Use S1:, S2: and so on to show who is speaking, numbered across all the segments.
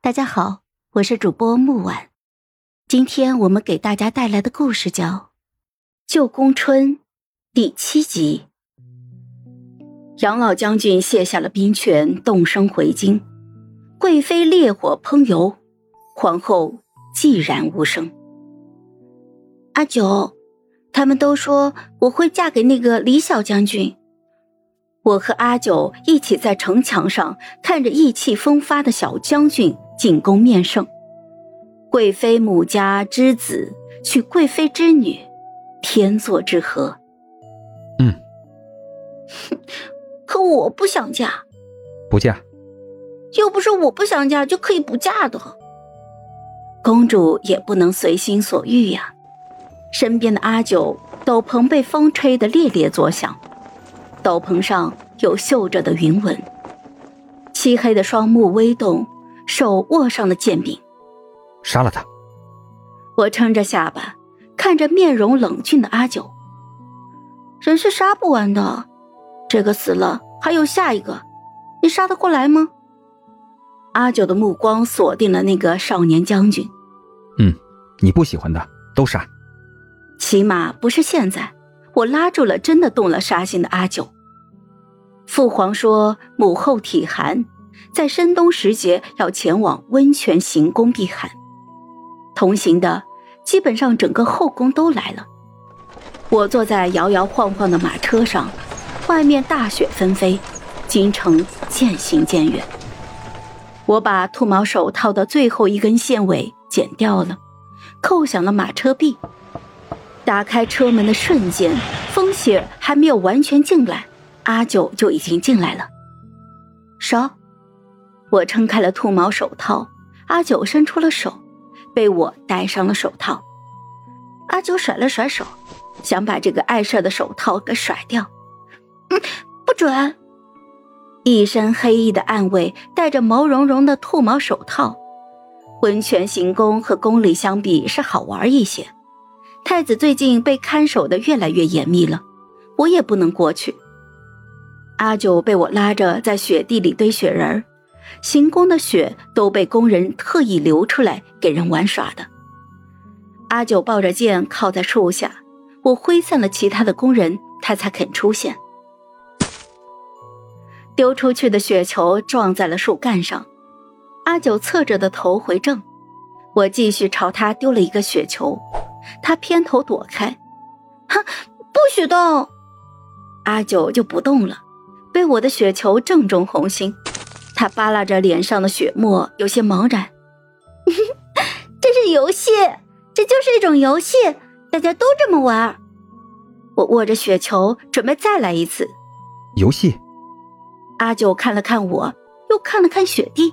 S1: 大家好，我是主播木婉。今天我们给大家带来的故事叫《旧宫春》第七集。杨老将军卸下了兵权，动身回京。贵妃烈火烹油，皇后寂然无声。阿九，他们都说我会嫁给那个李小将军。我和阿九一起在城墙上看着意气风发的小将军进宫面圣。贵妃母家之子娶贵妃之女，天作之合。
S2: 嗯，
S1: 可我不想嫁，
S2: 不嫁，
S1: 又不是我不想嫁就可以不嫁的。公主也不能随心所欲呀。身边的阿九斗篷被风吹得猎猎作响。斗篷上有绣着的云纹，漆黑的双目微动，手握上了剑柄，
S2: 杀了他！
S1: 我撑着下巴，看着面容冷峻的阿九。人是杀不完的，这个死了还有下一个，你杀得过来吗？阿九的目光锁定了那个少年将军。
S2: 嗯，你不喜欢的都杀，
S1: 起码不是现在。我拉住了真的动了杀心的阿九。父皇说母后体寒，在深冬时节要前往温泉行宫避寒。同行的基本上整个后宫都来了。我坐在摇摇晃晃的马车上，外面大雪纷飞，京城渐行渐远。我把兔毛手套的最后一根线尾剪掉了，扣响了马车臂。打开车门的瞬间，风雪还没有完全进来，阿九就已经进来了。手，我撑开了兔毛手套，阿九伸出了手，被我戴上了手套。阿九甩了甩手，想把这个碍事的手套给甩掉。嗯，不准！一身黑衣的暗卫戴着毛茸茸的兔毛手套，温泉行宫和宫里相比是好玩一些。太子最近被看守的越来越严密了，我也不能过去。阿九被我拉着在雪地里堆雪人行宫的雪都被工人特意留出来给人玩耍的。阿九抱着剑靠在树下，我挥散了其他的工人，他才肯出现。丢出去的雪球撞在了树干上，阿九侧着的头回正，我继续朝他丢了一个雪球。他偏头躲开，哈，不许动！阿九就不动了，被我的雪球正中红心。他扒拉着脸上的血沫，有些茫然。这是游戏，这就是一种游戏，大家都这么玩。我握着雪球，准备再来一次。
S2: 游戏？
S1: 阿九看了看我，又看了看雪地。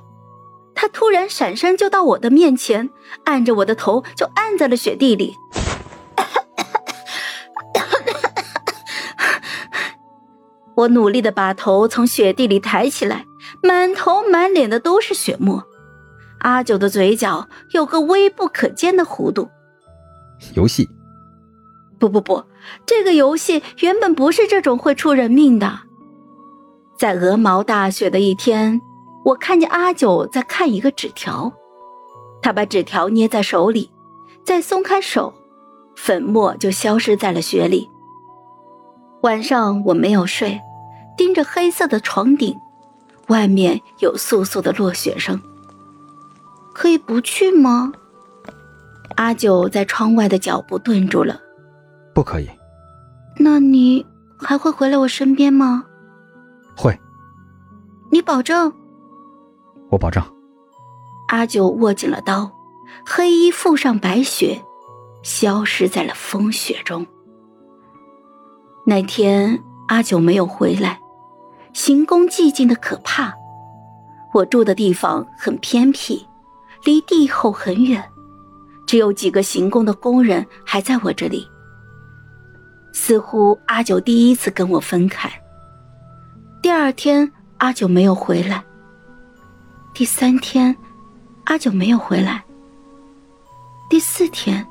S1: 他突然闪身就到我的面前，按着我的头就按在了雪地里。我努力的把头从雪地里抬起来，满头满脸的都是血沫。阿九的嘴角有个微不可见的弧度。
S2: 游戏？
S1: 不不不，这个游戏原本不是这种会出人命的。在鹅毛大雪的一天。我看见阿九在看一个纸条，他把纸条捏在手里，再松开手，粉末就消失在了雪里。晚上我没有睡，盯着黑色的床顶，外面有簌簌的落雪声。可以不去吗？阿九在窗外的脚步顿住了。
S2: 不可以。
S1: 那你还会回来我身边吗？
S2: 会。
S1: 你保证？
S2: 我保证。
S1: 阿九握紧了刀，黑衣覆上白雪，消失在了风雪中。那天阿九没有回来，行宫寂静的可怕。我住的地方很偏僻，离帝后很远，只有几个行宫的工人还在我这里。似乎阿九第一次跟我分开。第二天，阿九没有回来。第三天，阿九没有回来。第四天，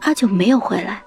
S1: 阿九没有回来。